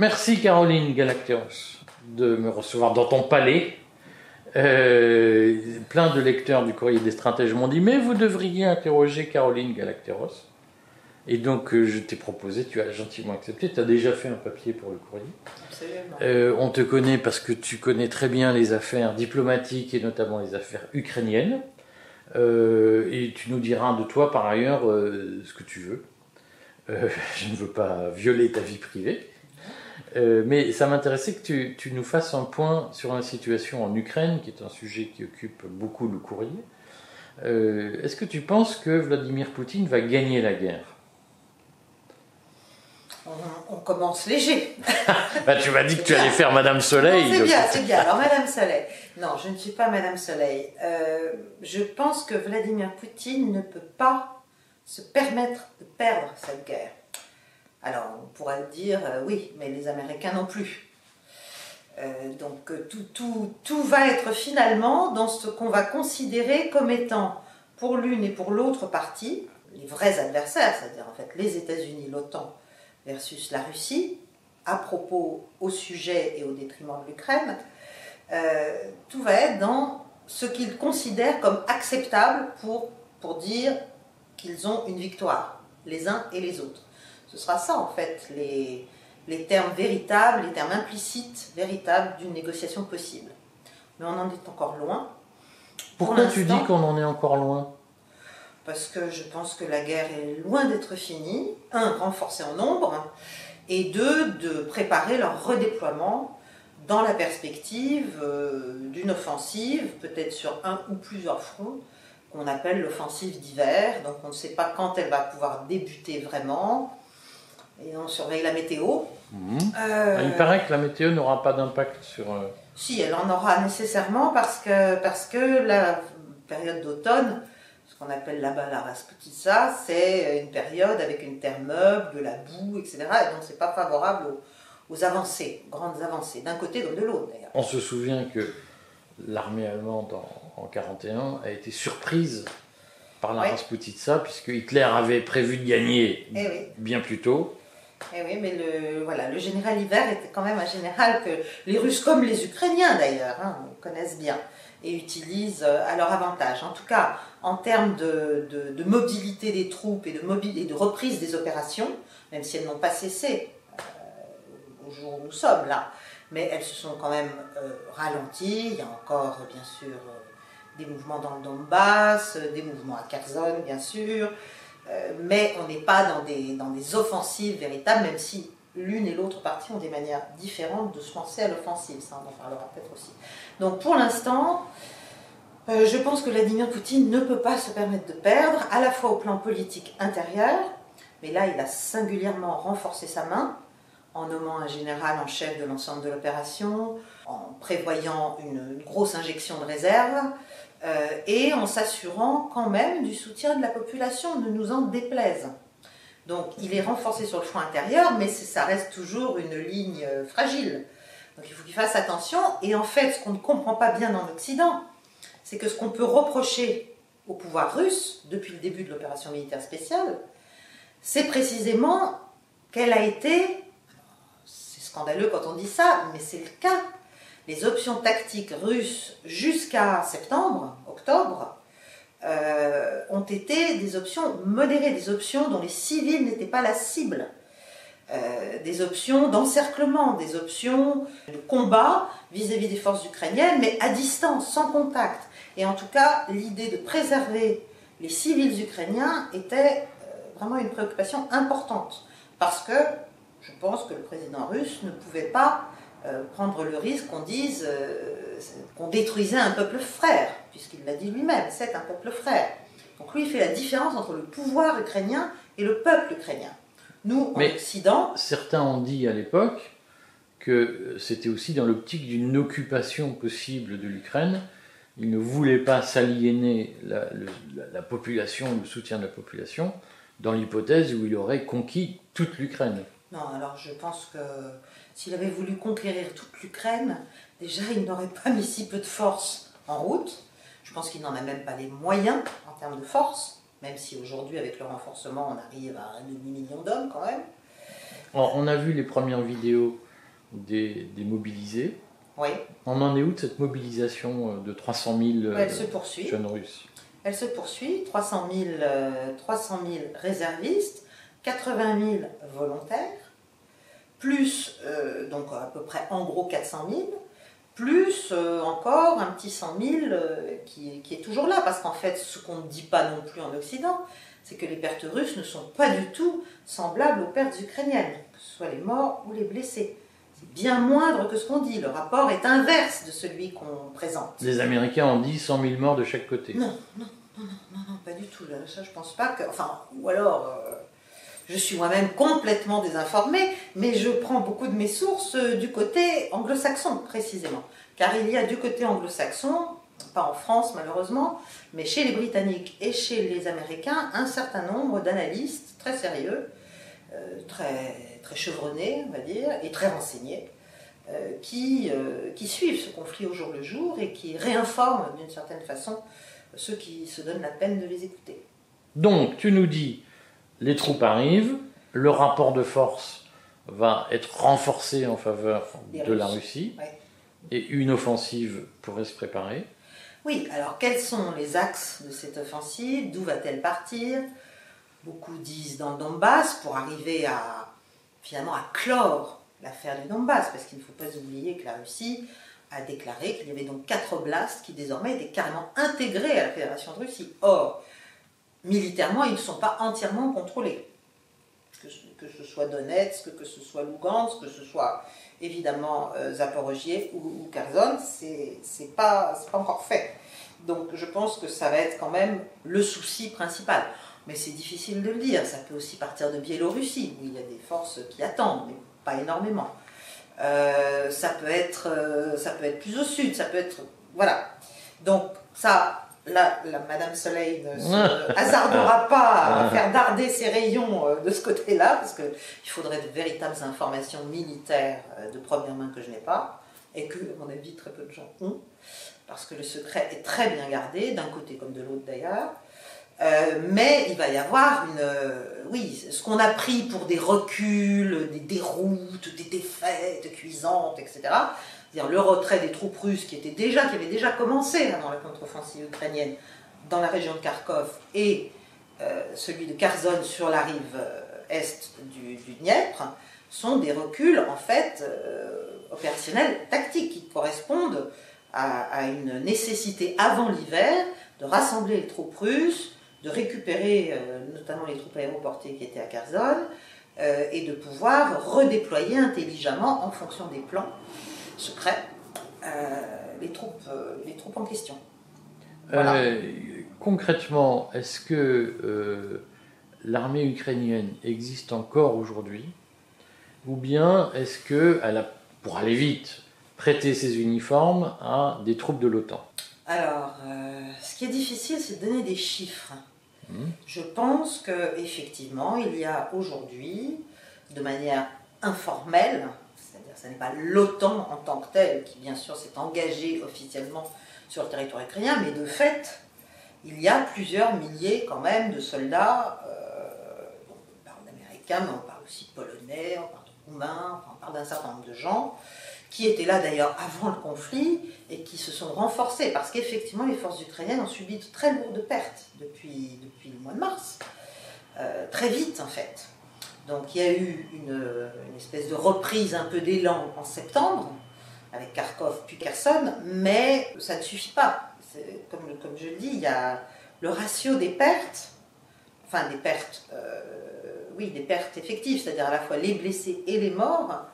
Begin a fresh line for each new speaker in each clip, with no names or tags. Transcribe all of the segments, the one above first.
Merci Caroline Galacteros de me recevoir dans ton palais. Euh, plein de lecteurs du courrier des stratèges m'ont dit mais vous devriez interroger Caroline Galacteros. Et donc euh, je t'ai proposé, tu as gentiment accepté, tu as déjà fait un papier pour le courrier.
Absolument.
Euh, on te connaît parce que tu connais très bien les affaires diplomatiques et notamment les affaires ukrainiennes. Et tu nous diras de toi par ailleurs ce que tu veux. Je ne veux pas violer ta vie privée. Euh, mais ça m'intéressait que tu, tu nous fasses un point sur la situation en Ukraine, qui est un sujet qui occupe beaucoup le courrier. Euh, Est-ce que tu penses que Vladimir Poutine va gagner la guerre?
On, on commence léger.
bah, Tu m'as dit que tu allais faire Madame Soleil.
C'est bien, c'est bien. Alors, Madame Soleil. Non, je ne suis pas Madame Soleil. Euh, je pense que Vladimir Poutine ne peut pas se permettre de perdre cette guerre. Alors, on pourra dire euh, oui, mais les Américains non plus. Euh, donc, euh, tout, va être finalement dans ce qu'on va considérer comme étant pour l'une et pour l'autre partie les vrais adversaires, c'est-à-dire en fait les États-Unis, l'OTAN versus la Russie, à propos au sujet et au détriment de l'Ukraine, tout va être dans ce qu'ils considèrent comme acceptable pour dire qu'ils ont une victoire, les uns et les autres. Ce sera ça en fait, les, les termes véritables, les termes implicites véritables d'une négociation possible. Mais on en est encore loin. Pour
Pourquoi tu dis qu'on en est encore loin?
Parce que je pense que la guerre est loin d'être finie. Un, renforcer en nombre, et deux, de préparer leur redéploiement dans la perspective euh, d'une offensive, peut-être sur un ou plusieurs fronts, qu'on appelle l'offensive d'hiver. Donc on ne sait pas quand elle va pouvoir débuter vraiment. Et on surveille la météo.
Mhm.
Euh,
Il paraît que la météo n'aura pas d'impact sur. euh,
si, elle en aura nécessairement parce que, parce que la période d'automne, ce qu'on appelle là-bas la Rasputitsa, c'est une période avec une terre meuble, de la boue, etc. Et donc c'est pas favorable aux, aux avancées, grandes avancées, d'un côté comme de l'autre d'ailleurs.
On se souvient que l'armée allemande en, en 41 a été surprise par la
Oui.
Rasputitsa, puisque Hitler avait prévu de gagner
Eh oui,
bien plus tôt.
Eh oui, mais le, voilà, le général Hiver était quand même un général que les Russes, comme les Ukrainiens d'ailleurs, hein, connaissent bien et utilisent euh, à leur avantage. En tout cas, en termes de, mobilité des troupes et de, reprise des opérations, même si elles n'ont pas cessé euh, au jour où nous sommes là, mais elles se sont quand même euh, ralenties. Il y a encore, bien sûr, des mouvements dans le Donbass, des mouvements à Kherson, bien sûr, euh, mais on n'est pas dans des, dans des offensives véritables, même si l'une et l'autre partie ont des manières différentes de se lancer à l'offensive. Ça, on en parlera peut-être aussi. Donc pour l'instant, euh, je pense que Vladimir Poutine ne peut pas se permettre de perdre, à la fois au plan politique intérieur, mais là, il a singulièrement renforcé sa main en nommant un général en chef de l'ensemble de l'opération, en prévoyant une, une grosse injection de réserve, euh, et en s'assurant quand même du soutien de la population, ne nous en déplaise. Donc il est renforcé sur le front intérieur, mais ça reste toujours une ligne euh, fragile. Donc il faut qu'il fasse attention. Et en fait, ce qu'on ne comprend pas bien en Occident, c'est que ce qu'on peut reprocher au pouvoir russe depuis le début de l'opération militaire spéciale, c'est précisément qu'elle a été, c'est scandaleux quand on dit ça, mais c'est le cas, les options tactiques russes jusqu'à septembre, octobre, euh, ont été des options modérées, des options dont les civils n'étaient pas la cible, Euh, des options d'encerclement, des options de combat vis-à-vis des forces ukrainiennes, mais à distance, sans contact. Et en tout cas, l'idée de préserver les civils ukrainiens était euh, vraiment une préoccupation importante, parce que je pense que le président russe ne pouvait pas euh, prendre le risque qu'on dise euh, qu'on détruisait un peuple frère, puisqu'il l'a dit lui-même, c'est un peuple frère. Donc lui, il fait la différence entre le pouvoir ukrainien et le peuple ukrainien. Nous, en
Mais-
Occident,
Certains ont dit à l'époque que c'était aussi dans l'optique d'une occupation possible de l'Ukraine. Ils ne voulaient pas s'aliéner la, le- la- la population, le soutien de la population, dans l'hypothèse où il aurait conquis toute l'Ukraine.
Non, alors je pense que s'il avait voulu conquérir toute l'Ukraine, déjà il n'aurait pas mis si peu de force en route. Je pense qu'il n'en a même pas les moyens en termes de force, même si aujourd'hui avec le renforcement on arrive à un demi-million d'hommes quand même.
Alors, on a vu les premières vidéos des, des mobilisés.
Oui,
On en est où de cette mobilisation euh, de 300 000 euh,
elle se poursuit.
jeunes Russes?
Elle se poursuit, 300 000, euh, 300 000 réservistes, 80 000 volontaires, plus, euh, donc à peu près en gros 400 000, plus euh, encore un petit 100 000 euh, qui, qui est toujours là, parce qu'en fait, ce qu'on ne dit pas non plus en Occident, c'est que les pertes russes ne sont pas du tout semblables aux pertes ukrainiennes, que ce soit les morts ou les blessés. C'est bien moindre que ce qu'on dit. Le rapport est inverse de celui qu'on présente.
Les Américains ont dit 100 000 morts de chaque côté.
Non, non, non, non, non, non, pas du tout. Là, ça, je pense pas que. Enfin, ou alors, je suis moi-même complètement désinformée, mais je prends beaucoup de mes sources euh, du côté anglo-saxon, précisément. Car il y a du côté anglo-saxon, pas en France malheureusement, mais chez les Britanniques et chez les Américains, un certain nombre d'analystes très sérieux, euh, très, très chevronnés, on va dire, et très renseignés. euh, qui, qui suivent ce conflit au jour le jour et qui réinforment d'une certaine façon ceux qui se donnent la peine de les écouter.
Donc, tu nous dis, les troupes arrivent, le rapport de force va être renforcé en faveur de la. Russie,
Ouais.
et une offensive pourrait se préparer.
Oui, alors quels sont les axes de cette offensive? D'où va-t-elle partir? Beaucoup disent dans le Donbass pour arriver à finalement à clore l'affaire du Donbass, parce qu'il ne faut pas oublier que la Russie a déclaré qu'il y avait donc quatre oblasts qui désormais étaient carrément intégrés à la Fédération de Russie. Or, militairement, ils ne sont pas entièrement contrôlés. Que, ce- soit Donetsk, que ce soit Lugansk, que ce soit évidemment euh, ou, ou Kherson, c'est pas, pas encore fait. Donc je pense que ça va être quand même le souci principal. Mais c'est difficile de le dire. Ça peut aussi partir de Biélorussie, où il y a des forces qui attendent, mais pas énormément. Euh, ça, peut être, euh, ça peut être plus au sud, ça peut être. Voilà. Donc, ça, là, la Madame Soleil ne se hasardera pas à faire darder ses rayons euh, de ce côté-là, parce qu'il faudrait de véritables informations militaires euh, de première main que je n'ai pas, et que, à mon avis, très peu de gens ont, parce que le secret est très bien gardé, d'un côté comme de l'autre d'ailleurs. Euh, mais il va y avoir une. euh, oui, ce qu'on a pris pour des reculs, des déroutes, des défaites cuisantes, etc. C'est-à-dire le retrait des troupes russes qui, déjà, avait déjà commencé hein, dans la contre-offensive ukrainienne dans la région de Kharkov et euh, celui de Kherson sur la rive euh, est du, Dniepr sont des reculs en fait euh, opérationnels tactiques qui correspondent à, une nécessité avant l'hiver de rassembler les troupes russes, de récupérer notamment les troupes aéroportées qui étaient à Kherson et de pouvoir redéployer intelligemment en fonction des plans secrets euh, les, troupes, euh, les troupes en question. Voilà.
Euh, concrètement, est-ce que l'armée ukrainienne existe encore aujourd'hui? Ou bien est-ce qu'elle a, pour aller vite, prêté ses uniformes à des troupes de l'OTAN?
Alors, euh, ce qui est difficile, c'est de donner des chiffres.
Mhm.
Je pense que effectivement, il y a aujourd'hui, de manière informelle, ce n'est pas l'OTAN en tant que tel qui, bien sûr, s'est engagé officiellement sur le territoire ukrainien, mais de fait, il y a plusieurs milliers quand même de soldats. euh, on parle d'américains, mais on parle aussi polonais, on parle de roumains, on parle d'un certain nombre de gens qui étaient là d'ailleurs avant le conflit et qui se sont renforcés parce qu'effectivement les forces ukrainiennes ont subi de très lourdes pertes depuis, depuis le mois de mars, Euh, très vite en fait. Donc il y a eu une, espèce de reprise un peu d'élan en septembre avec Kharkov puis Kherson, mais ça ne suffit pas. Comme je le dis, il y a le ratio des pertes, enfin des pertes, euh, oui, des pertes effectives, c'est-à-dire à la fois les blessés et les morts,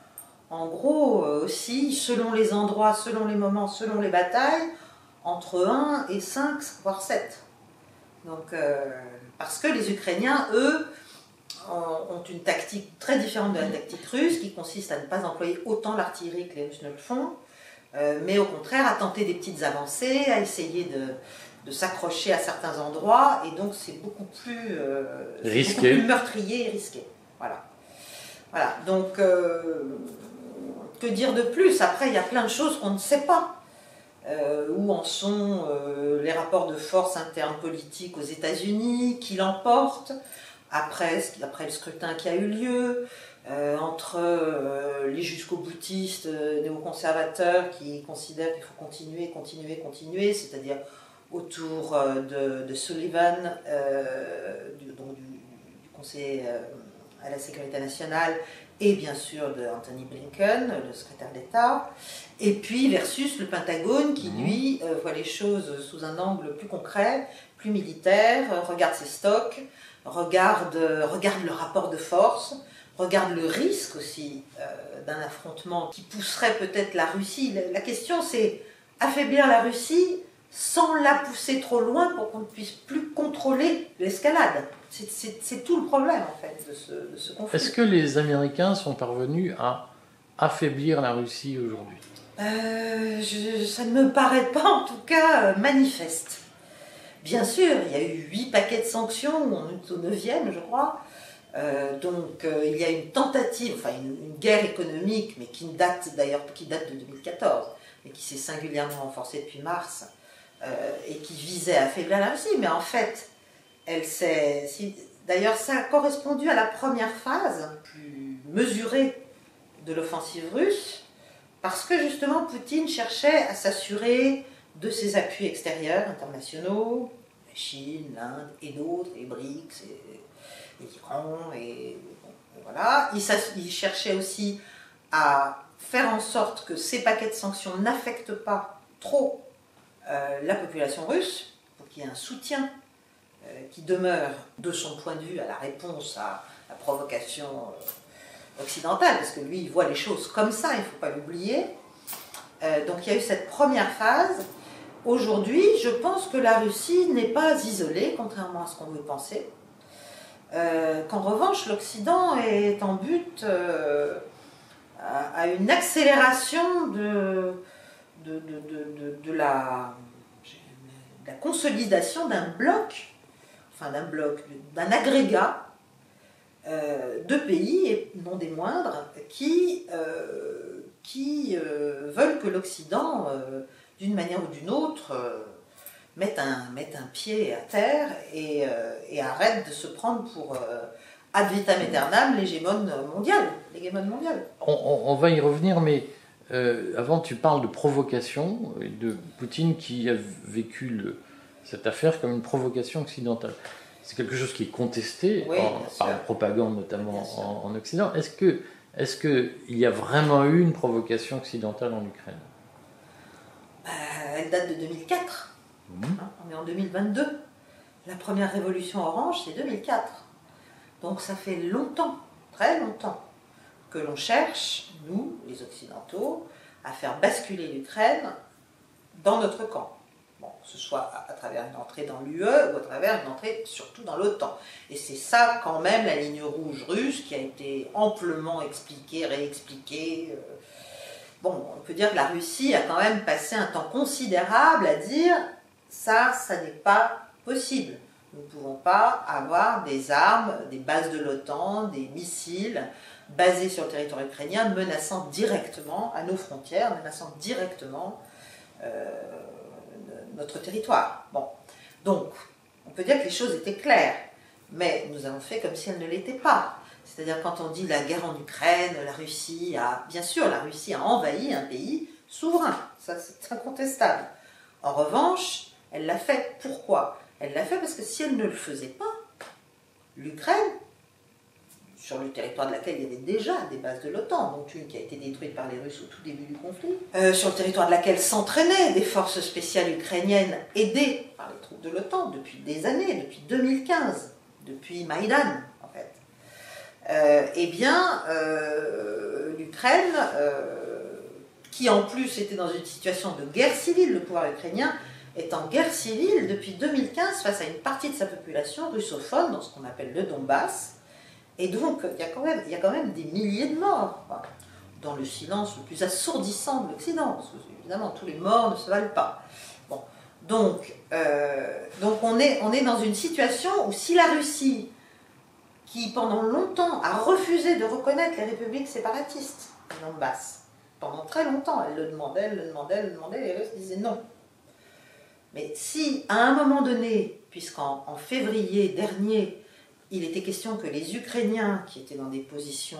en gros, euh, aussi, selon les endroits, selon les moments, selon les batailles, entre 1 et 5, voire 7. Donc, euh, parce que les Ukrainiens, eux, ont une tactique très différente de la tactique russe, qui consiste à ne pas employer autant l'artillerie que les Russes ne le font, euh, mais au contraire à tenter des petites avancées, à essayer de, de s'accrocher à certains endroits, et donc c'est beaucoup plus, euh,
Risqué.
beaucoup plus meurtrier et risqué. Voilà. Voilà, donc euh, que dire de plus? Après, il y a plein de choses qu'on ne sait pas. Euh, où en sont euh, les rapports de force internes politiques aux États-Unis, qui l'emportent après, après le scrutin qui a eu lieu, entre les jusqu'au-boutistes néoconservateurs qui considèrent qu'il faut continuer, continuer, continuer, c'est-à-dire autour de, Sullivan, du, Conseil à la sécurité nationale, et bien sûr de Anthony Blinken, le secrétaire d'État, et puis versus le Pentagone qui, mhm. lui, euh, voit les choses sous un angle plus concret, plus militaire, regarde ses stocks, regarde, regarde le rapport de force, regarde le risque aussi euh, d'un affrontement qui pousserait peut-être la Russie. La, question, c'est affaiblir la Russie sans la pousser trop loin pour qu'on ne puisse plus contrôler l'escalade. C'est tout le problème en fait de ce, conflit.
Est-ce que les Américains sont parvenus à affaiblir la Russie aujourd'hui?
Euh, Ça ne me paraît pas en tout cas euh, manifeste. Bien sûr, il y a eu huit paquets de sanctions, on est au neuvième je crois. Euh, donc il y a une tentative, enfin une, guerre économique, mais qui date d'ailleurs de 2014, mais qui s'est singulièrement renforcée depuis mars, et qui visait à affaiblir la Russie. Mais en fait, elle s'est. D'ailleurs, ça a correspondu à la première phase, plus mesurée, de l'offensive russe, parce que justement Poutine cherchait à s'assurer de ses appuis extérieurs internationaux, la Chine, l'Inde et d'autres, les BRICS, et, l'Iran, et, voilà. Il, cherchait aussi à faire en sorte que ces paquets de sanctions n'affectent pas trop euh, la population russe, pour qu'il y ait un soutien euh, qui demeure, de son point de vue, à la réponse à la provocation euh, occidentale, parce que lui, il voit les choses comme ça, il ne faut pas l'oublier. Donc il y a eu cette première phase. Aujourd'hui, je pense que la Russie n'est pas isolée, contrairement à ce qu'on veut penser. Qu'en revanche, l'Occident est en but à, une accélération de, de, la, consolidation d'un bloc enfin d'un bloc, d'un agrégat euh, de pays, et non des moindres, qui, euh, qui euh, veulent que l'Occident, d'une manière ou d'une autre, mette, un, mette un pied à terre et, et arrête de se prendre pour ad vitam aeternam l'hégémone mondiale. mondiale.
On, on, va y revenir, mais avant tu parles de provocation, de Poutine qui a vécu le, cette affaire comme une provocation occidentale. C'est quelque chose qui est contesté par la propagande, notamment en, Occident. Est-ce que est-ce qu'il y a vraiment eu une provocation occidentale en Ukraine?
Bah, Elle date de 2004. Mmh. Hein, on est en 2022. La première révolution orange, c'est 2004. Donc ça fait longtemps, très longtemps, que l'on cherche, nous, les Occidentaux, à faire basculer l'Ukraine dans notre camp que ce soit à, travers une entrée dans l'UE ou à travers une entrée surtout dans l'OTAN. Et c'est ça quand même la ligne rouge russe qui a été amplement expliquée, réexpliquée. Euh. On peut dire que la Russie a quand même passé un temps considérable à dire ça, ça n'est pas possible. Nous ne pouvons pas avoir des armes, des bases de l'OTAN, des missiles basés sur le territoire ukrainien menaçant directement à nos frontières, menaçant directement euh, notre territoire. Bon. Donc, on peut dire que les choses étaient claires, mais nous avons fait comme si elles ne l'étaient pas. C'est-à-dire quand on dit la guerre en Ukraine, la Russie a, bien sûr, la Russie a envahi un pays souverain, ça c'est incontestable. En revanche, elle l'a fait. Pourquoi? Elle l'a fait parce que si elle ne le faisait pas, l'Ukraine sur le territoire de laquelle il y avait déjà des bases de l'OTAN, dont une qui a été détruite par les Russes au tout début du conflit, euh, sur le territoire de laquelle s'entraînaient des forces spéciales ukrainiennes aidées par les troupes de l'OTAN depuis des années, depuis 2015, depuis Maïdan eh bien, euh, l'Ukraine, qui en plus était dans une situation de guerre civile, le pouvoir ukrainien est en guerre civile depuis 2015 face à une partie de sa population russophone dans ce qu'on appelle le Donbass, et donc, il y, a quand même, des milliers de morts, dans le silence le plus assourdissant de l'Occident, parce que évidemment, tous les morts ne se valent pas. Bon. Donc, euh, donc on est dans une situation où si la Russie, qui pendant longtemps a refusé de reconnaître les républiques séparatistes de Donbass, pendant très longtemps, elle le demandait, elle le demandait, elle le demandait, les Russes disaient non. Mais si, à un moment donné, puisqu'en février dernier, il était question que les Ukrainiens, qui étaient dans des positions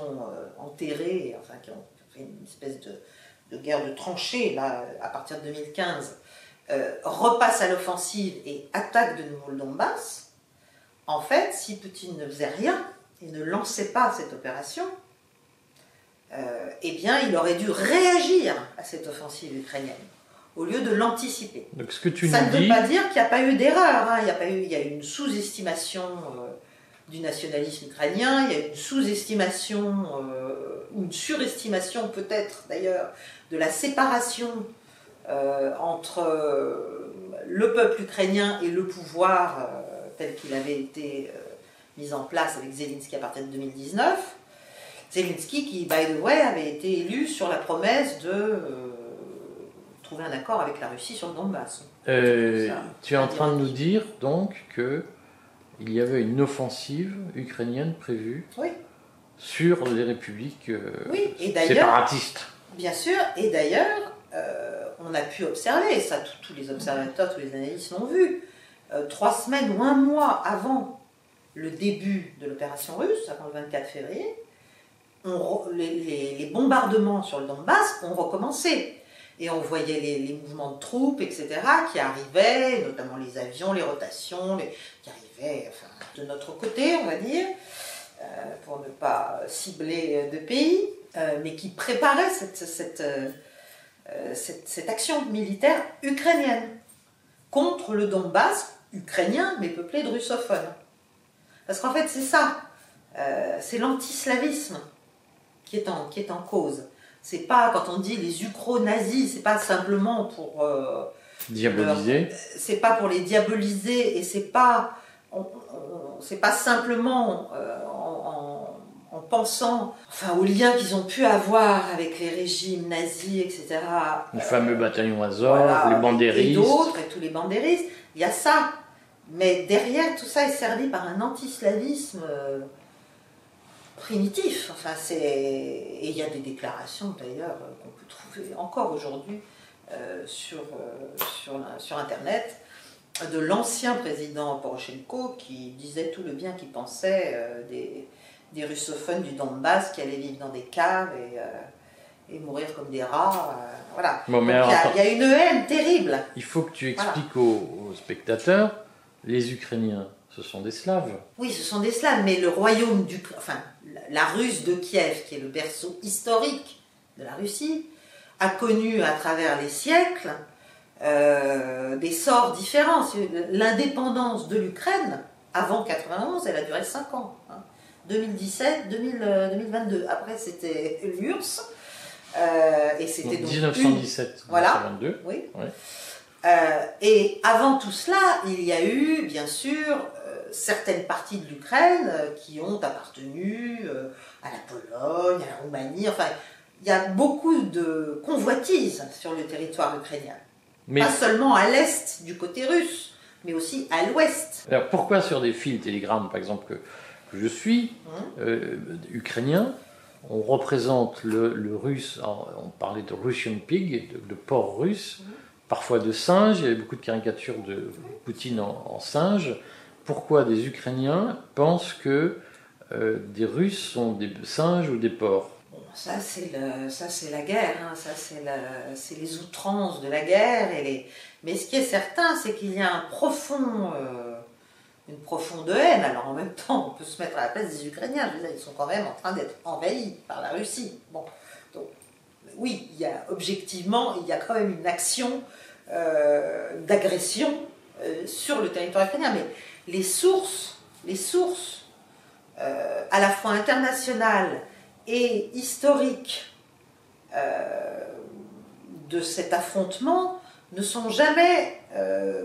enterrées, enfin qui ont fait une espèce de, guerre de tranchées à partir de 2015, repassent à l'offensive et attaquent de nouveau le Donbass, en fait, si Poutine ne faisait rien et ne lançait pas cette opération, euh, eh bien, il aurait dû réagir à cette offensive ukrainienne au lieu de l'anticiper.
Donc, ce que tu
Ça ne veut pas dire qu'il n'y a pas eu d'erreur. hein. Il, y a pas eu, il y a eu une sous-estimation euh, du nationalisme ukrainien, il y a eu une sous-estimation euh, ou une surestimation peut-être d'ailleurs de la séparation entre le peuple ukrainien et le pouvoir tel qu'il avait été euh, mis en place avec Zelensky à partir de 2019. Zelensky qui, by the way, avait été élu sur la promesse de euh, trouver un accord avec la Russie sur le Donbass.
euh, tu es en train de nous dire donc que il y avait une offensive ukrainienne prévue
Oui.
sur les républiques euh,
Oui, et d'ailleurs-
séparatistes.
Bien sûr, et d'ailleurs, euh, on a pu observer, et ça tous les observateurs, tous les analystes l'ont vu, euh, trois semaines ou un mois avant le début de l'opération russe, avant le 24 février, les, bombardements sur le Donbass ont recommencé. Et on voyait les, mouvements de troupes, etc., qui arrivaient, notamment les avions, les rotations, qui arrivaient de notre côté, on va dire, euh, pour ne pas cibler de pays, euh, mais qui préparaient euh, euh, cette action militaire ukrainienne contre le Donbass ukrainien, mais peuplé de russophones. Parce qu'en fait, c'est ça, euh, c'est l'antislavisme qui est en, qui est en cause. C'est pas, quand on dit les ukro-nazis, c'est pas simplement pour. euh,
Diabolisés.
c'est pas pour les diaboliser et c'est pas on- on- c'est pas simplement euh, en, en- en pensant enfin aux liens qu'ils ont pu avoir avec les régimes nazis etc
Le fameux bataillon Azov,
Voilà,
les
et
bandéristes.
d'autres et tous les bandéristes. Il y a ça. Mais derrière tout ça est servi par un antislavisme euh, primitif. Enfin c'est et il y a des déclarations d'ailleurs euh, qu'on peut trouver encore aujourd'hui euh, sur, euh, sur, sur Internet de l'ancien président Poroshenko qui disait tout le bien qu'il pensait euh, des, des russophones du Donbass qui allaient vivre dans des caves et, euh, et mourir comme des rats. euh, voilà.
Bon,
il, y a, y une haine terrible.
Il faut que tu expliques aux, aux spectateurs, les Ukrainiens, ce sont des Slaves.
Oui, ce sont des Slaves, mais le royaume du. Enfin, la- la Russe de Kiev, qui est le berceau historique de la Russie, a connu à travers les siècles euh, des sorts différents. L'indépendance de l'Ukraine, avant 91, elle a duré 5 ans. hein. 2017, 2000, euh, 2022. Après, c'était l'URSS. euh, et c'était
Donc,
donc une
1917,
Voilà.
1922.
Oui.
Ouais.
Euh, et avant tout cela, il y a eu, bien sûr, euh, certaines parties de l'Ukraine qui ont appartenu à la Pologne, à la Roumanie. Enfin, il y a beaucoup de convoitises sur le territoire ukrainien.
Mais
Pas seulement à l'est du côté russe, mais aussi à l'ouest.
alors, pourquoi sur des fils Telegram, par exemple, que, que je suis,
Hein
euh, ukrainien, on représente le, le russe, on parlait de Russian pig, de, de porc russe, parfois de singe, il y avait beaucoup de caricatures de Poutine en, en singe. Pourquoi des Ukrainiens pensent que euh, des Russes sont des singes ou des porcs?
Ça c'est la guerre, hein, ça c'est les outrances de la guerre. Et les... Mais ce qui est certain, c'est qu'il y a un profond, euh, une profonde haine. Alors en même temps, on peut se mettre à la place des Ukrainiens. Ils sont quand même en train d'être envahis par la Russie. Bon, donc oui, il y a objectivement, il y a quand même une action euh, d'agression euh, sur le territoire ukrainien. Mais les sources, les sources euh, à la fois internationales et historiques de cet affrontement ne sont jamais,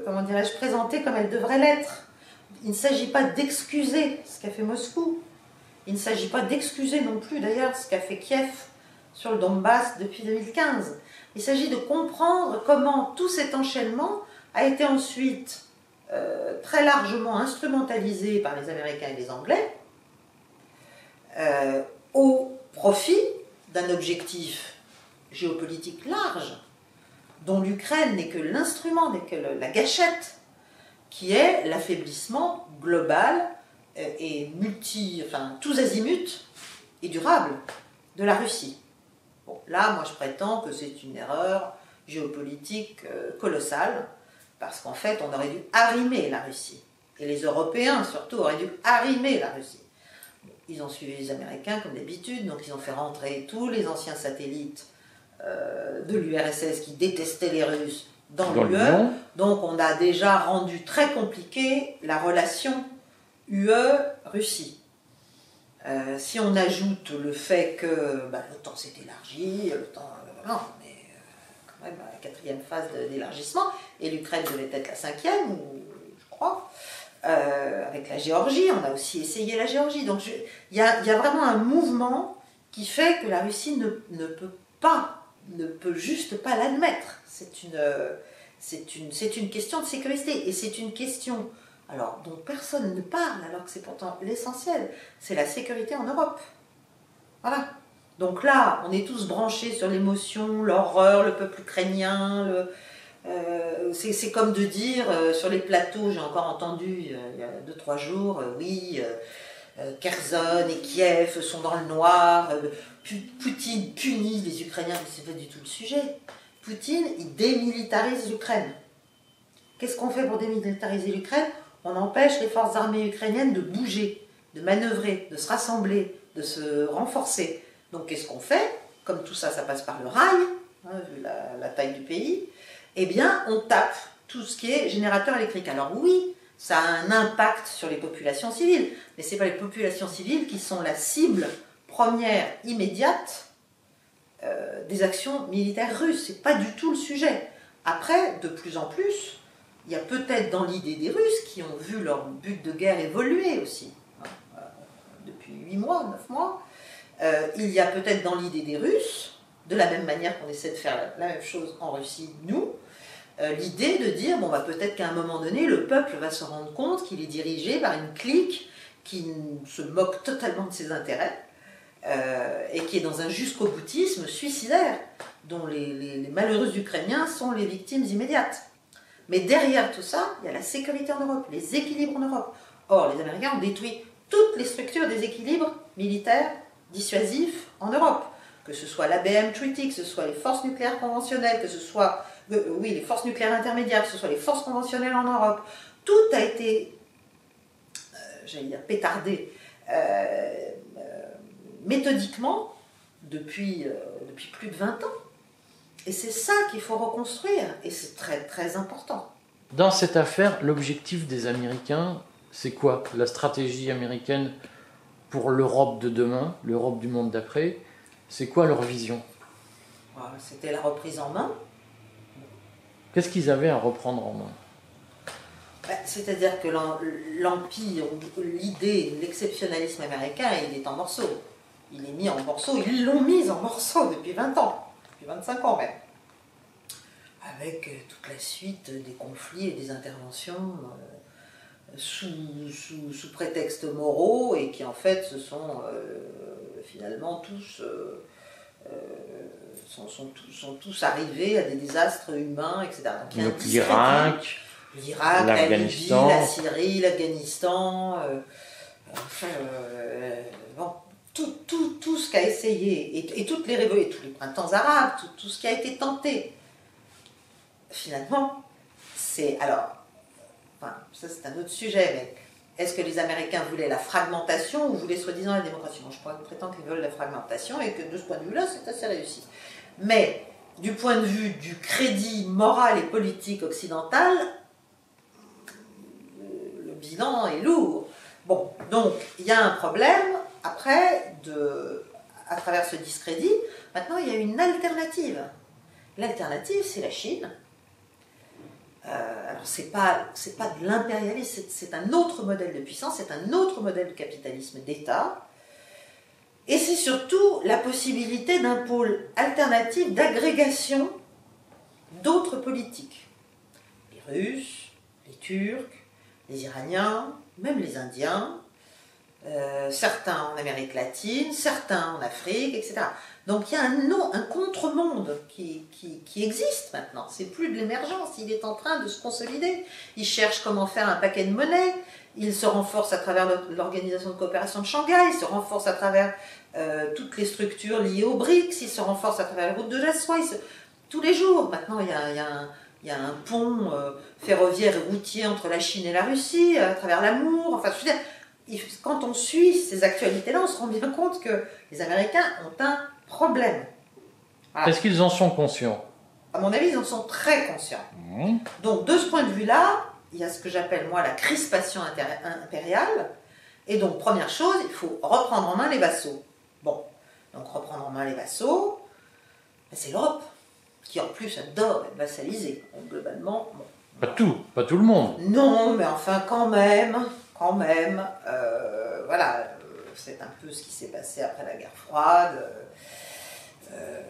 comment dirais-je, présentées comme elles devraient l'être. Il ne s'agit pas d'excuser ce qu'a fait Moscou. Il ne s'agit pas d'excuser non plus d'ailleurs ce qu'a fait Kiev sur le Donbass depuis 2015. Il s'agit de comprendre comment tout cet enchaînement a été ensuite euh, très largement instrumentalisé par les Américains et les Anglais euh, au profit d'un objectif géopolitique large dont l'Ukraine n'est que l'instrument, n'est que la gâchette, qui est l'affaiblissement global et multi, enfin tous azimuts et durable de la Russie. Bon, là, moi je prétends que c'est une erreur géopolitique colossale, parce qu'en fait, on aurait dû arrimer la Russie. Et les Européens, surtout, auraient dû arrimer la Russie. Ils ont suivi les Américains comme d'habitude, donc ils ont fait rentrer tous les anciens satellites euh, de l'URSS qui détestaient les Russes dans, l'UE. Donc on a déjà rendu très compliqué la relation UE-Russie. Euh, si on ajoute le fait que bah, l'OTAN s'est élargi, l'OTAN, euh, non, mais quand même la quatrième phase d'élargissement, et l'Ukraine devait être la cinquième, je crois. Euh, avec la Géorgie, on a aussi essayé la Géorgie. Donc il y, a, vraiment un mouvement qui fait que la Russie ne, peut pas, ne peut juste pas l'admettre. C'est une, c'est une, question de sécurité et c'est une question alors, dont personne ne parle alors que c'est pourtant l'essentiel. C'est la sécurité en Europe. Voilà. Donc là, on est tous branchés sur l'émotion, l'horreur, le peuple ukrainien, euh, c'est comme de dire euh, sur les plateaux, j'ai encore entendu euh, il y a 2-3 jours, oui, Kherson et Kiev sont dans le noir, Poutine punit les Ukrainiens, mais c'est pas du tout le sujet. Poutine, il démilitarise l'Ukraine. Qu'est-ce qu'on fait pour démilitariser l'Ukraine? On empêche les forces armées ukrainiennes de bouger, de manœuvrer, de se rassembler, de se renforcer. Donc qu'est-ce qu'on fait? Comme tout ça, ça passe par le rail, hein, vu la taille du pays, eh bien, on tape tout ce qui est générateur électrique. Alors oui, ça a un impact sur les populations civiles, mais ce n'est pas les populations civiles qui sont la cible première immédiate euh, des actions militaires russes. Ce n'est pas du tout le sujet. Après, de plus en plus, il y a peut-être dans l'idée des Russes qui ont vu leur but de guerre évoluer aussi, hein, euh, depuis 8 mois, 9 mois, euh, il y a peut-être dans l'idée des Russes, de la même manière qu'on essaie de faire la même chose en Russie, nous, l'idée de dire bon bah peut-être qu'à un moment donné le peuple va se rendre compte qu'il est dirigé par une clique qui se moque totalement de ses intérêts euh, et qui est dans un jusqu'au boutisme suicidaire dont les, malheureux Ukrainiens sont les victimes immédiates. Mais derrière tout ça, il y a la sécurité en Europe, les équilibres en Europe. Or, les Américains ont détruit toutes les structures des équilibres militaires dissuasifs en Europe. Que ce soit l'ABM Treaty, que ce soit les forces nucléaires conventionnelles, que ce soit oui, les forces nucléaires intermédiaires, que ce soit les forces conventionnelles en Europe, tout a été, euh, j'allais dire, pétardé euh, euh, méthodiquement depuis, depuis plus de 20 ans. Et c'est ça qu'il faut reconstruire, et c'est très très important.
Dans cette affaire, l'objectif des Américains, c'est quoi? La stratégie américaine pour l'Europe de demain, l'Europe du monde d'après, c'est quoi leur vision?
C'était la reprise en main
Qu'est-ce qu'ils avaient à reprendre en main?
C'est-à-dire que l'empire, l'idée, l'exceptionnalisme américain, il est en morceaux. Il est mis en morceaux, ils l'ont mis en morceaux depuis 20 ans, depuis 25 ans même. Avec euh, toute la suite des conflits et des interventions euh, sous, sous, prétexte moraux et qui en fait se sont euh, finalement tous sont, sont, tous arrivés à des désastres humains, etc.
Donc, l'Irak,
l'Irak, l'Afghanistan, la Syrie, l'Afghanistan, euh, enfin, euh, bon, tout, tout, tout, ce qu'a essayé, et, toutes les révolutions, tous les printemps arabes, tout, tout ce qui a été tenté, finalement, c'est alors, enfin, ça c'est un autre sujet, mais est-ce que les Américains voulaient la fragmentation ou voulaient soi-disant la démocratie? Moi, je prétends qu'ils veulent la fragmentation et que de ce point de vue-là, c'est assez réussi. Mais du point de vue du crédit moral et politique occidental, bilan est lourd. Bon, donc il y a un problème. Après, à travers ce discrédit, maintenant il y a une alternative. L'alternative, c'est la Chine. Euh, alors c'est pas c'est pas de l'impérialisme, c'est un autre modèle de puissance, c'est un autre modèle de capitalisme d'État et c'est surtout la possibilité d'un pôle alternatif d'agrégation d'autres politiques. Les Russes, les Turcs, les Iraniens, même les Indiens, euh, certains en Amérique latine, certains en Afrique, etc. Donc il y a un, un contre-monde qui, existe maintenant. C'est plus de l'émergence, il est en train de se consolider. Il cherche comment faire un paquet de monnaie. Il se renforce à travers l'organisation de coopération de Shanghai, il se renforce à travers euh, toutes les structures liées aux BRICS, il se renforce à travers la route de la soie. Tous les jours, maintenant, il y a, il y a un, il y a un pont euh, ferroviaire et routier entre la Chine et la Russie, à travers l'amour. Enfin, je veux dire, quand on suit ces actualités-là, on se rend bien compte que les Américains ont un problème.
Est-ce qu'ils en sont conscients?
À mon avis, ils en sont très conscients. Mmh. Donc, de ce point de vue-là, il y a ce que j'appelle, moi, la crispation impériale. Et donc, première chose, il faut reprendre en main les vassaux. Bon, donc reprendre en main les vassaux, ben, c'est l'Europe qui en plus adore être vassalisé. globalement,
Pas tout, pas tout le monde.
Non, mais enfin quand même, quand même, euh, voilà, euh, c'est un peu ce qui s'est passé après la guerre froide. Euh,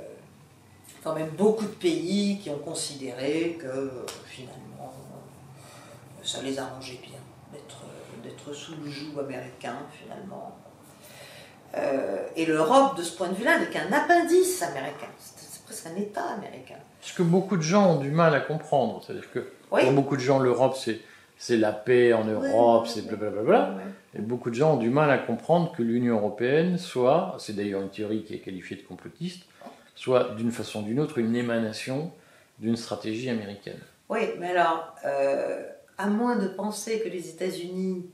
quand même beaucoup de pays qui ont considéré que finalement ça les arrangeait bien d'être sous le joug américain finalement. et l'Europe, de ce point de vue-là, n'est qu'un appendice américain c'est un État américain.
Ce que beaucoup de gens ont du mal à comprendre. C'est-à-dire que pour beaucoup de gens, l'Europe, c'est, c'est la paix en Europe, c'est blablabla. Et beaucoup de gens ont du mal à comprendre que l'Union européenne soit, c'est d'ailleurs une théorie qui est qualifiée de complotiste, soit d'une façon ou d'une autre une émanation d'une stratégie américaine.
Oui, mais alors, euh, à moins de penser que les États-Unis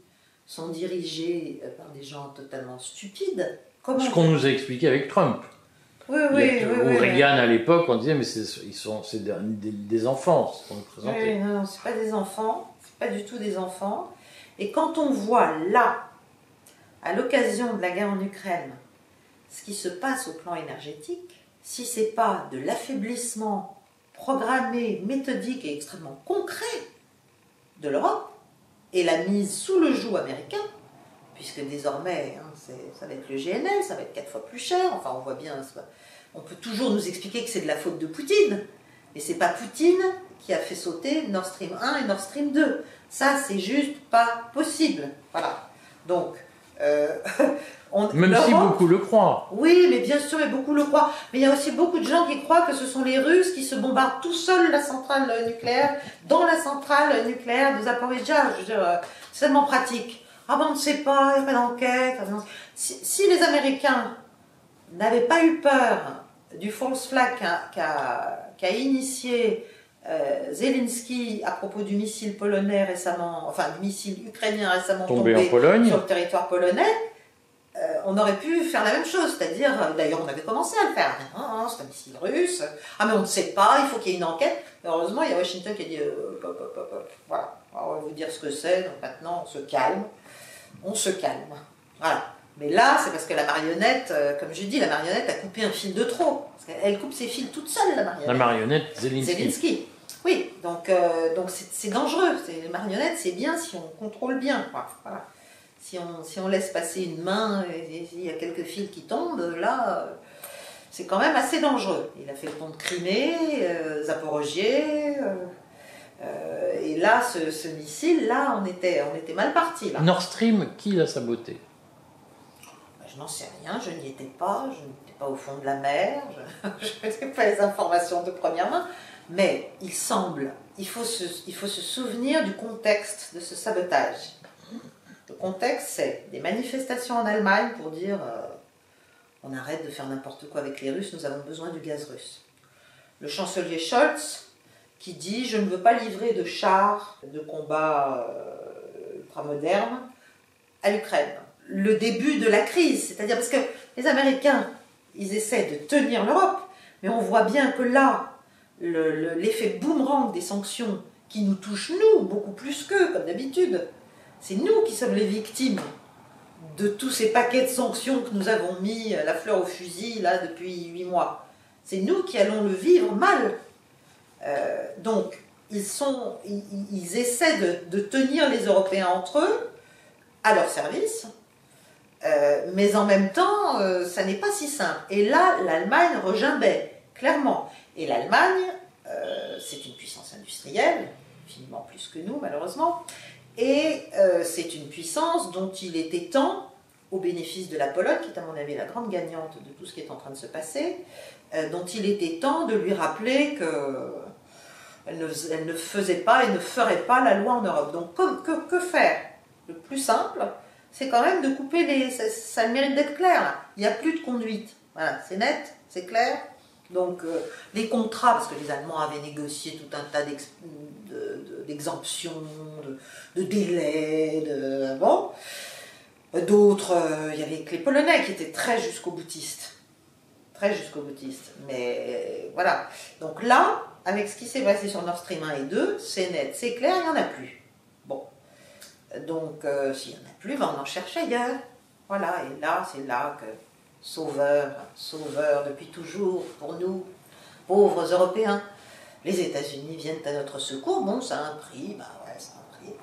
sont dirigés euh, par des gens totalement stupides,
comment Ce qu'on nous a expliqué avec Trump.
Oui, oui, oui,
Reagan à l'époque, on disait mais ils sont c'est des, enfants, ce qu'on
présentait. Oui, non, c'est pas des enfants, c'est pas du tout des enfants. Et quand on voit là, à l'occasion de la guerre en Ukraine, ce qui se passe au plan énergétique, si c'est pas de l'affaiblissement programmé, méthodique et extrêmement concret de l'Europe et la mise sous le joug américain, puisque désormais, hein, ça va être le GNL, ça va être quatre fois plus cher, enfin on voit bien, on peut toujours nous expliquer que c'est de la faute de Poutine, mais c'est pas Poutine qui a fait sauter Nord Stream 1 et Nord Stream 2. Ça, c'est juste pas possible. Voilà. Donc, euh,
Même si beaucoup le croient.
Oui, mais bien sûr, et beaucoup le croient. Mais il y a aussi beaucoup de gens qui croient que ce sont les Russes qui se bombardent tout seuls la centrale nucléaire, dans la centrale nucléaire de Zaporizhia. Je veux dire, euh, c'est tellement pratique. Ah ben on ne sait pas, il n'y a pas d'enquête. Si, les Américains n'avaient pas eu peur du false flag qu'a initié euh, Zelensky à propos du missile polonais récemment, enfin du missile ukrainien récemment tombé, en Pologne. sur le territoire polonais, euh, on aurait pu faire la même chose, c'est-à-dire, euh, d'ailleurs on avait commencé à le faire, hein, c'est un missile russe, ah mais on ne sait pas, il faut qu'il y ait une enquête. heureusement, il y a Washington qui a dit, voilà, on va vous dire ce que c'est, donc maintenant on se calme on se calme. Voilà. Mais là, c'est parce que la marionnette, euh, comme je dis, la marionnette a coupé un fil de trop. Parce elle coupe ses fils toute seule, la marionnette.
La marionnette Zelensky.
Zelensky. Oui, donc euh, donc c'est dangereux. Les marionnettes, c'est bien si on contrôle bien. Voilà. Si on, si on laisse passer une main et il y a quelques fils qui tombent, là, euh, c'est quand même assez dangereux. Il a fait le pont de Crimée, Zaporogier. Euh, et là, ce, missile, là, on était, on était mal parti.
Nord Stream, qui l'a saboté?
Bah, Je n'en sais rien, je n'y étais pas, je n'étais pas au fond de la mer, je n'ai pas les informations de première main, mais il semble, il faut, se, il faut se souvenir du contexte de ce sabotage. Le contexte, c'est des manifestations en Allemagne pour dire euh, on arrête de faire n'importe quoi avec les Russes, nous avons besoin du gaz russe. Le chancelier Scholz qui dit Je ne veux pas livrer de chars de combat euh, ultra modernes à l'Ukraine. Le début de la crise, c'est-à-dire parce que les Américains, ils essaient de tenir l'Europe, mais on voit bien que là, l'effet boomerang des sanctions qui nous touchent, nous, beaucoup plus qu'eux, comme d'habitude, c'est nous qui sommes les victimes de tous ces paquets de sanctions que nous avons mis la fleur au fusil là depuis huit mois. C'est nous qui allons le vivre mal. Euh, donc, ils, sont, ils, essaient de, tenir les Européens entre eux, à leur service, euh, mais en même temps, euh, ça n'est pas si simple. Et là, l'Allemagne regimbait, clairement. Et l'Allemagne, c'est une puissance industrielle, infiniment plus que nous, malheureusement, et c'est une puissance dont il était temps au bénéfice de la Pologne, qui est à mon avis la grande gagnante de tout ce qui est en train de se passer, dont il était temps de lui rappeler que elle ne, faisait pas et ne ferait pas la loi en Europe. Donc que, faire? Le plus simple, c'est quand même de couper les... Ça, mérite d'être clair. Il n'y a plus de conduite. Voilà, c'est net, c'est clair. Donc euh, les contrats, parce que les Allemands avaient négocié tout un tas d'exemptions, de, délais, de. D'autres, euh, il y avait que les Polonais qui étaient très jusqu'au boutiste. Très jusqu'au boutiste. Mais euh, voilà. Donc là, avec ce qui s'est passé sur Nord Stream 1 et 2, c'est net, c'est clair, il n'y en a plus. Bon. Donc, s'il n'y en a plus, ben, on en cherche ailleurs. Voilà. Et là, c'est là que sauveur, sauveur depuis toujours pour nous, pauvres Européens. Les États-Unis viennent à notre secours, bon, ça a un prix, bah ouais, ça a un prix.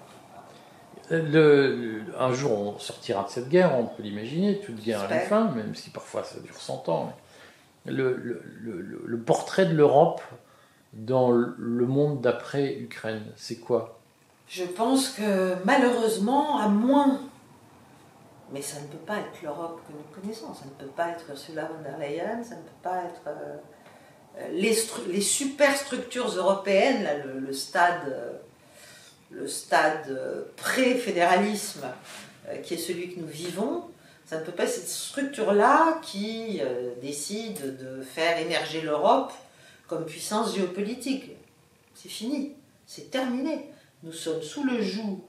Le, un jour, on sortira de cette guerre, on peut l'imaginer, toute guerre à la fin, même si parfois ça dure 100 ans. Le, le portrait de l'Europe dans le monde d'après-Ukraine, c'est quoi?
Je pense que malheureusement, à moins mais ça ne peut pas être l'Europe que nous connaissons, ça ne peut pas être Ursula von der Leyen, ça ne peut pas être euh, euh, les, superstructures européennes, le, stade, euh, le stade pré-fédéralisme qui est celui que nous vivons. Ça ne peut pas être cette structure-là qui décide de faire émerger l'Europe comme puissance géopolitique. C'est fini, c'est terminé. Nous sommes sous le joug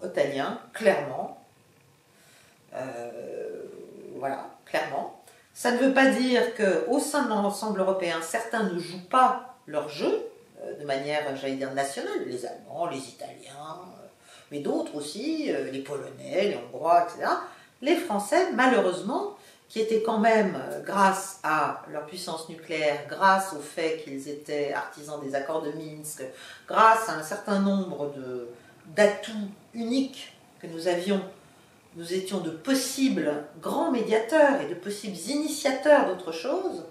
otanien, clairement, euh, voilà, clairement. Ça ne veut pas dire qu'au sein de l'ensemble européen, certains ne jouent pas leur jeu euh, de manière, j'allais dire, nationale, les Allemands, les Italiens, euh, mais d'autres aussi, les Polonais, les Hongrois, etc. Les Français, malheureusement, qui étaient quand même, grâce à leur puissance nucléaire, grâce au fait qu'ils étaient artisans des accords de Minsk, grâce à un certain nombre d'atouts uniques que nous avions nous étions de possibles grands médiateurs et de possibles initiateurs d'autre chose,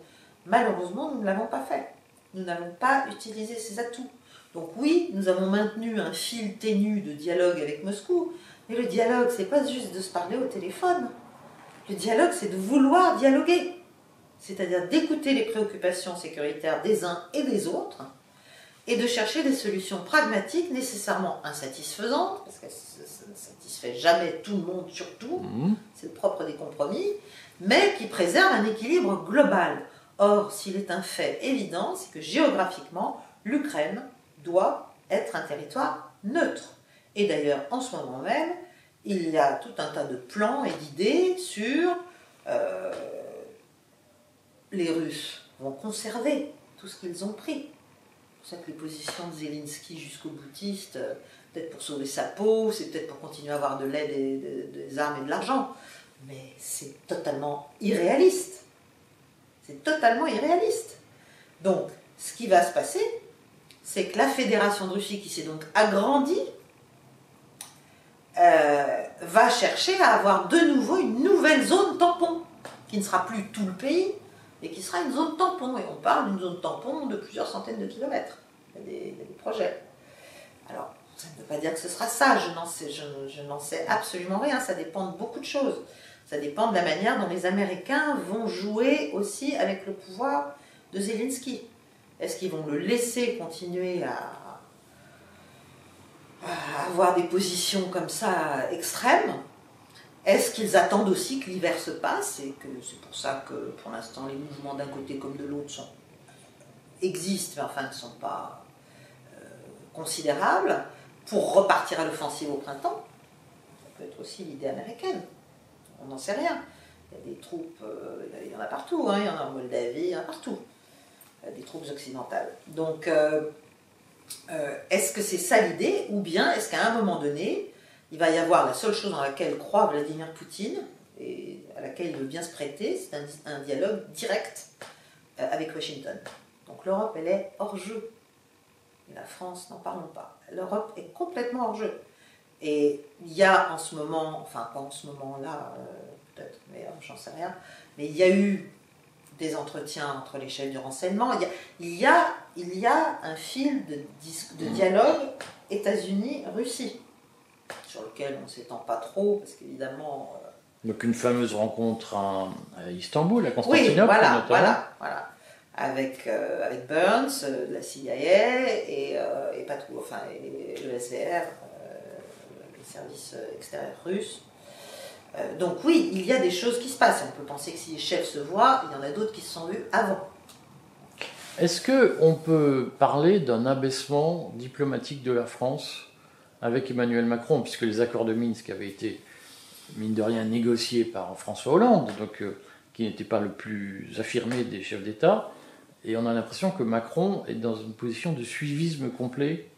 malheureusement, nous ne l'avons pas fait. Nous n'avons pas utilisé ces atouts. Donc oui, nous avons maintenu un fil ténu de dialogue avec Moscou, mais le dialogue, c'est pas juste de se parler au téléphone. Le dialogue, c'est de vouloir dialoguer, c'est-à-dire d'écouter les préoccupations sécuritaires des uns et des autres, et de chercher des solutions pragmatiques nécessairement insatisfaisantes, parce que ça ne satisfait jamais tout le monde surtout, mmh. c'est le propre des compromis, mais qui préservent un équilibre global. Or, s'il est un fait évident, c'est que géographiquement, l'Ukraine doit être un territoire neutre. Et d'ailleurs, en ce moment même, il y a tout un tas de plans et d'idées sur euh, les Russes vont conserver tout ce qu'ils ont pris pour ça que les positions de Zelensky jusqu'au boutiste, euh, peut-être pour sauver sa peau, c'est peut-être pour continuer à avoir de l'aide, et des armes et de l'argent. Mais c'est totalement irréaliste. C'est totalement irréaliste. Donc, ce qui va se passer, c'est que la Fédération de Russie, qui s'est donc agrandie, euh, va chercher à avoir de nouveau une nouvelle zone tampon, qui ne sera plus tout le pays, et qui sera une zone tampon. Et on parle d'une zone tampon de plusieurs centaines de kilomètres. Il y a des, projets. Alors, ça ne veut pas dire que ce sera ça, je n'en sais, je, n'en sais absolument rien, ça dépend de beaucoup de choses. Ça dépend de la manière dont les Américains vont jouer aussi avec le pouvoir de Zelensky. Est-ce qu'ils vont le laisser continuer à avoir des positions comme ça extrêmes est-ce qu'ils attendent aussi que l'hiver se passe et que c'est pour ça que pour l'instant les mouvements d'un côté comme de l'autre existent, mais enfin ne sont pas euh, considérables, pour repartir à l'offensive au printemps Ça peut être aussi l'idée américaine. On n'en sait rien. Il y a des troupes, euh, il y en a partout, hein, il y en a en Moldavie, il y en a partout. Des troupes occidentales. Donc, euh, est-ce que c'est ça l'idée Ou bien est-ce qu'à un moment donné, il va y avoir la seule chose dans laquelle croit Vladimir Poutine et à laquelle il veut bien se prêter, c'est un, dialogue direct euh, avec Washington. Donc l'Europe, elle est hors jeu. La France, n'en parlons pas. L'Europe est complètement hors jeu. Et il y a en ce moment, enfin pas en ce moment-là, euh, peut-être, mais euh, j'en sais rien, mais il y a eu des entretiens entre les chefs du renseignement. Il y a, il y a, un fil de, de dialogue États-Unis-Russie sur lequel on ne s'étend pas trop, parce qu'évidemment, euh,
Donc une fameuse rencontre à, Istanbul, à Constantinople
oui, voilà, Voilà, voilà. Avec, euh, avec Burns, euh, de la CIA et, et pas tout, enfin, et le SVR, les services extérieurs russes. donc oui, il y a des choses qui se passent. On peut penser que si les chefs se voient, il y en a d'autres qui se sont vus avant.
Est-ce qu'on peut parler d'un abaissement diplomatique de la France avec Emmanuel Macron, puisque les accords de Minsk avaient été, mine de rien, négociés par François Hollande, donc, euh, qui n'était pas le plus affirmé des chefs d'État, et on a l'impression que Macron est dans une position de suivisme complet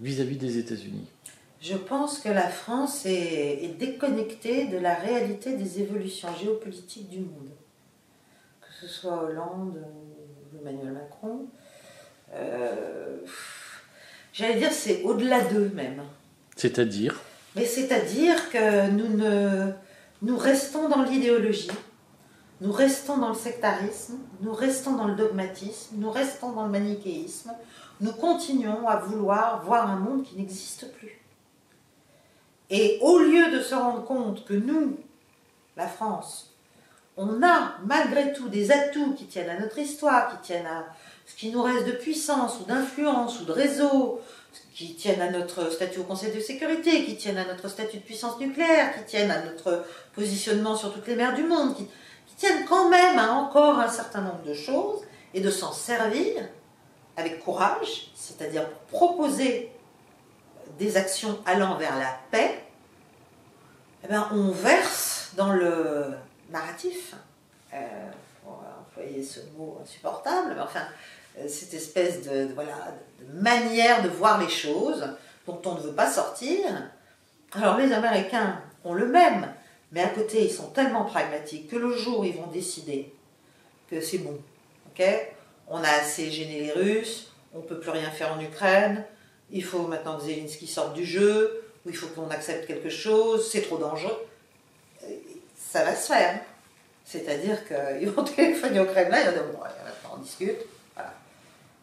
vis-à-vis des États-Unis.
Je pense que la France est, est, déconnectée de la réalité des évolutions géopolitiques du monde. Que ce soit Hollande ou Emmanuel Macron. Euh, J'allais dire, c'est au-delà d'eux même.
C'est-à-dire?
Mais c'est-à-dire que nous, ne, nous restons dans l'idéologie, nous restons dans le sectarisme, nous restons dans le dogmatisme, nous restons dans le manichéisme, nous continuons à vouloir voir un monde qui n'existe plus. Et au lieu de se rendre compte que nous, la France, on a malgré tout des atouts qui tiennent à notre histoire, qui tiennent à ce qui nous reste de puissance ou d'influence ou de réseau, qui tiennent à notre statut au Conseil de sécurité, qui tiennent à notre statut de puissance nucléaire, qui tiennent à notre positionnement sur toutes les mers du monde, qui, tiennent quand même à encore un certain nombre de choses, et de s'en servir avec courage, c'est-à-dire proposer des actions allant vers la paix, eh ben, on verse dans le narratif, euh, employer ce mot insupportable, mais enfin, euh, cette espèce de, voilà, manière de voir les choses dont on ne veut pas sortir. Alors les Américains ont le même, mais à côté ils sont tellement pragmatiques que le jour ils vont décider que c'est bon, on a assez gêné les Russes, on ne peut plus rien faire en Ukraine, il faut maintenant que Zelensky sorte du jeu, ou il faut qu'on accepte quelque chose, c'est trop dangereux, ça va se faire. C'est-à-dire qu'ils vont téléphoner au Kremlin, ils vont dire bon, on discute,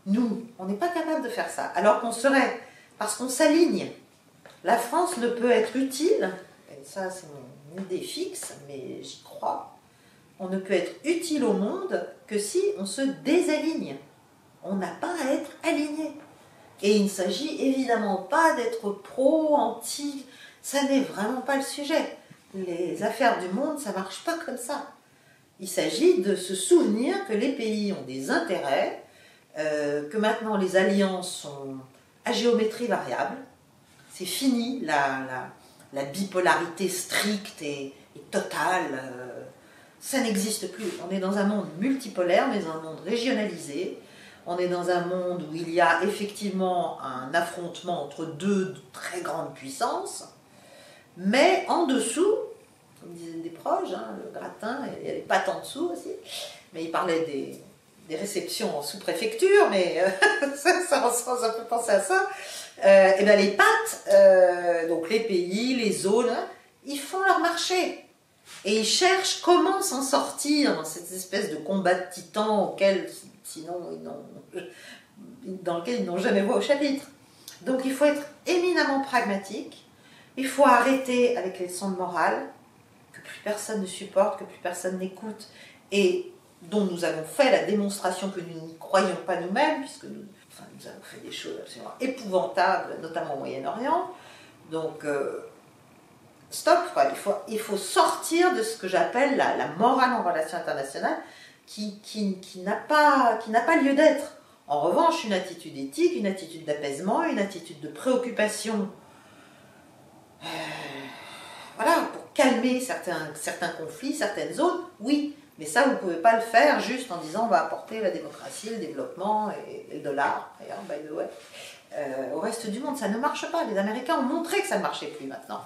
nous, on n'est pas capable de faire ça. Alors qu'on serait, parce qu'on s'aligne. La France ne peut être utile, et ça c'est mon idée fixe, mais j'y crois, on ne peut être utile au monde que si on se désaligne. On n'a pas à être aligné. Et il ne s'agit évidemment pas d'être pro, anti, ça n'est vraiment pas le sujet. Les affaires du monde, ça marche pas comme ça. Il s'agit de se souvenir que les pays ont des intérêts, euh, que maintenant les alliances sont à géométrie variable. C'est fini la, la, bipolarité stricte et, totale. Euh, ça n'existe plus. On est dans un monde multipolaire, mais dans un monde régionalisé. On est dans un monde où il y a effectivement un affrontement entre deux très grandes puissances, mais en dessous, comme disaient des proches, hein, le gratin, il y a les pattes en dessous aussi, mais il parlait des, réceptions en sous-préfecture, mais euh, ça, ça, ça, peut penser à ça. Euh, et bien les pattes, euh, donc les pays, les zones, ils font leur marché. Et ils cherchent comment s'en sortir dans cette espèce de combat de titans auquel, sinon, dans lequel ils n'ont jamais voix au chapitre. Donc il faut être éminemment pragmatique. Il faut arrêter avec les leçons de morale que plus personne ne supporte, que plus personne n'écoute. Et dont nous avons fait la démonstration que nous n'y croyons pas nous-mêmes, puisque nous, avons fait des choses absolument épouvantables, notamment au Moyen-Orient. Donc, euh, stop, Il, faut, sortir de ce que j'appelle la, morale en relation internationale, qui, n'a pas lieu d'être. En revanche, une attitude éthique, une attitude d'apaisement, une attitude de préoccupation, euh, voilà, pour calmer certains, certains conflits, certaines zones, oui, mais ça, vous ne pouvez pas le faire juste en disant on va apporter la démocratie, le développement et, le dollar, d'ailleurs, by the way, euh, au reste du monde. Ça ne marche pas. Les Américains ont montré que ça ne marchait plus maintenant.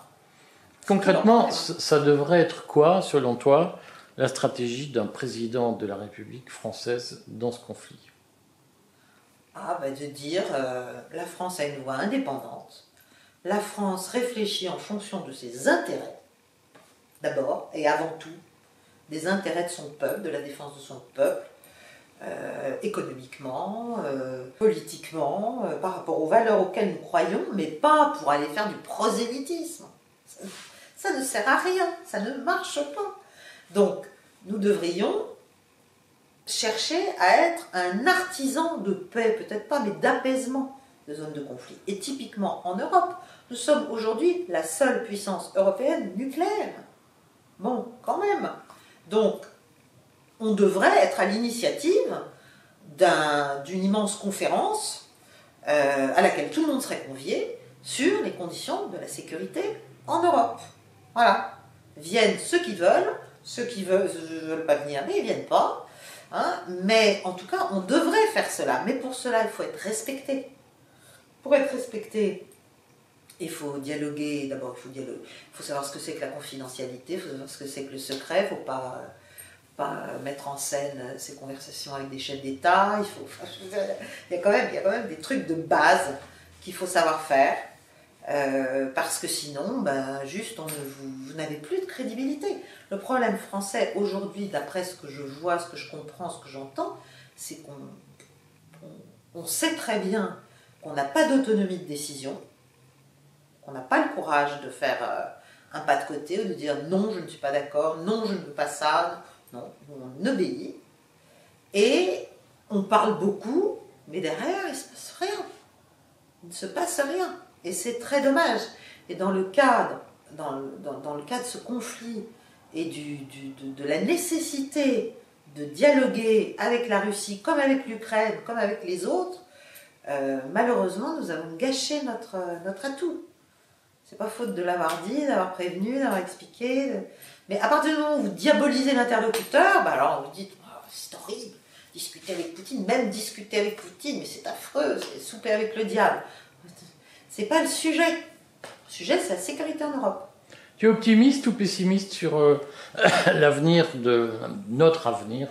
Concrètement, ça devrait être quoi, selon toi, la stratégie d'un président de la République française dans ce conflit?
Ah, bah De dire euh, la France a une voix indépendante. La France réfléchit en fonction de ses intérêts, d'abord et avant tout, des intérêts de son peuple, de la défense de son peuple, euh, économiquement, euh, politiquement, par rapport aux valeurs auxquelles nous croyons, mais pas pour aller faire du prosélytisme. Ça ne sert à rien, ça ne marche pas. Donc, nous devrions chercher à être un artisan de paix, peut-être pas, mais d'apaisement de zones de conflit. Et typiquement en Europe, nous sommes aujourd'hui la seule puissance européenne nucléaire. Bon, quand même. Donc, on devrait être à l'initiative d'une immense conférence euh, à laquelle tout le monde serait convié sur les conditions de la sécurité en Europe. Voilà. Viennent ceux qui veulent, ceux qui veulent, ne veulent pas venir, mais ils ne viennent pas. Hein. Mais en tout cas, on devrait faire cela. Mais pour cela, il faut être respecté. Pour être respecté, il faut dialoguer. D'abord, il faut savoir ce que c'est que la confidentialité, il faut savoir ce que c'est que le secret. Il ne faut pas, mettre en scène ces conversations avec des chefs d'État. Il y a quand même des trucs de base qu'il faut savoir faire. Euh, parce que sinon, ben, juste, vous, n'avez plus de crédibilité. Le problème français aujourd'hui, d'après ce que je vois, ce que je comprends, ce que j'entends, c'est qu'on on, sait très bien qu'on n'a pas d'autonomie de décision, qu'on n'a pas le courage de faire euh, un pas de côté ou de dire non, je ne suis pas d'accord, non, je ne veux pas ça, non, on obéit. Et on parle beaucoup, mais derrière, il ne se passe rien. Il ne se passe rien. Et c'est très dommage. Et dans le cadre, dans, le de ce conflit et de, la nécessité de dialoguer avec la Russie, comme avec l'Ukraine, comme avec les autres, euh, malheureusement, nous avons gâché notre, notre atout. C'est pas faute de l'avoir dit, d'avoir prévenu, d'avoir expliqué. Mais à partir du moment où vous diabolisez l'interlocuteur, bah alors vous dites oh, c'est horrible, discuter avec Poutine, même discuter avec Poutine, mais c'est affreux, c'est souper avec le diable. C'est pas le sujet. Le sujet, c'est la sécurité en Europe.
Tu es optimiste ou pessimiste sur euh, l'avenir de notre avenir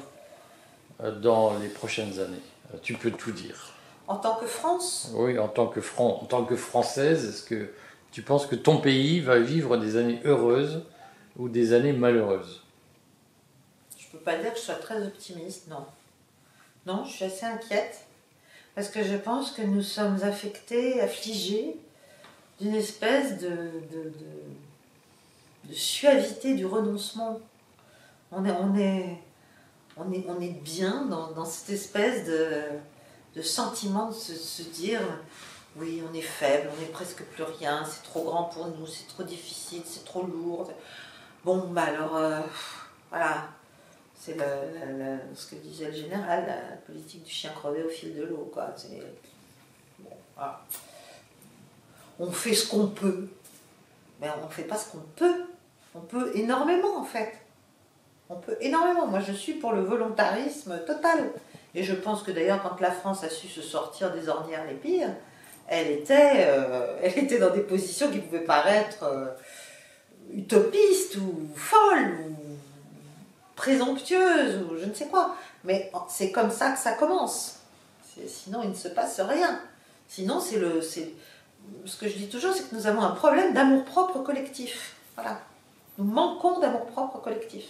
euh, dans les prochaines années? Tu peux tout dire.
En tant que France?
Oui, en tant que, en tant que Française, est-ce que tu penses que ton pays va vivre des années heureuses ou des années malheureuses?
Je ne peux pas dire que je sois très optimiste, non. Non, je suis assez inquiète parce que je pense que nous sommes affectés, affligés d'une espèce de, suavité du renoncement. On est, on est, on est, on est bien dans, cette espèce de, de sentiment de se, dire oui, on est faible, on n'est presque plus rien, c'est trop grand pour nous, c'est trop difficile, c'est trop lourd. Bon, bah alors, euh, voilà, c'est ce que disait le général, la politique du chien crevé au fil de l'eau. Quoi. On fait ce qu'on peut, mais on ne fait pas ce qu'on peut. On peut énormément en fait. On peut énormément. Moi je suis pour le volontarisme total. Et je pense que d'ailleurs quand la France a su se sortir des ornières les pires, elle était, euh, dans des positions qui pouvaient paraître euh, utopistes ou folles présomptueuse ou je ne sais quoi. Mais c'est comme ça que ça commence. Sinon, il ne se passe rien. Sinon, c'est le, ce que je dis toujours, c'est que nous avons un problème d'amour-propre collectif. Voilà. Nous manquons d'amour-propre collectif.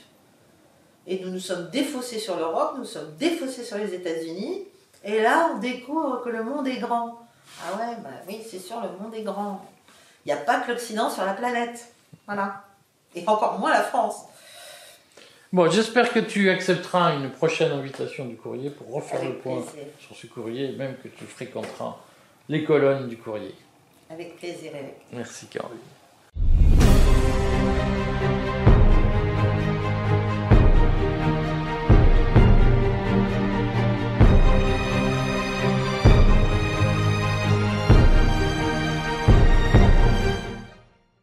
Et nous nous sommes défaussés sur l'Europe, nous sommes défaussés sur les États-Unis. Et là, on découvre que le monde est grand. Ah ouais, bah oui, c'est sûr, le monde est grand. Il n'y a pas que l'Occident sur la planète. Voilà. Et encore moins la France.
Bon, j'espère que tu accepteras une prochaine invitation du courrier pour refaire le point sur ce courrier et même que tu fréquenteras les colonnes du courrier.
Avec plaisir, Eric.
Merci, Caroline.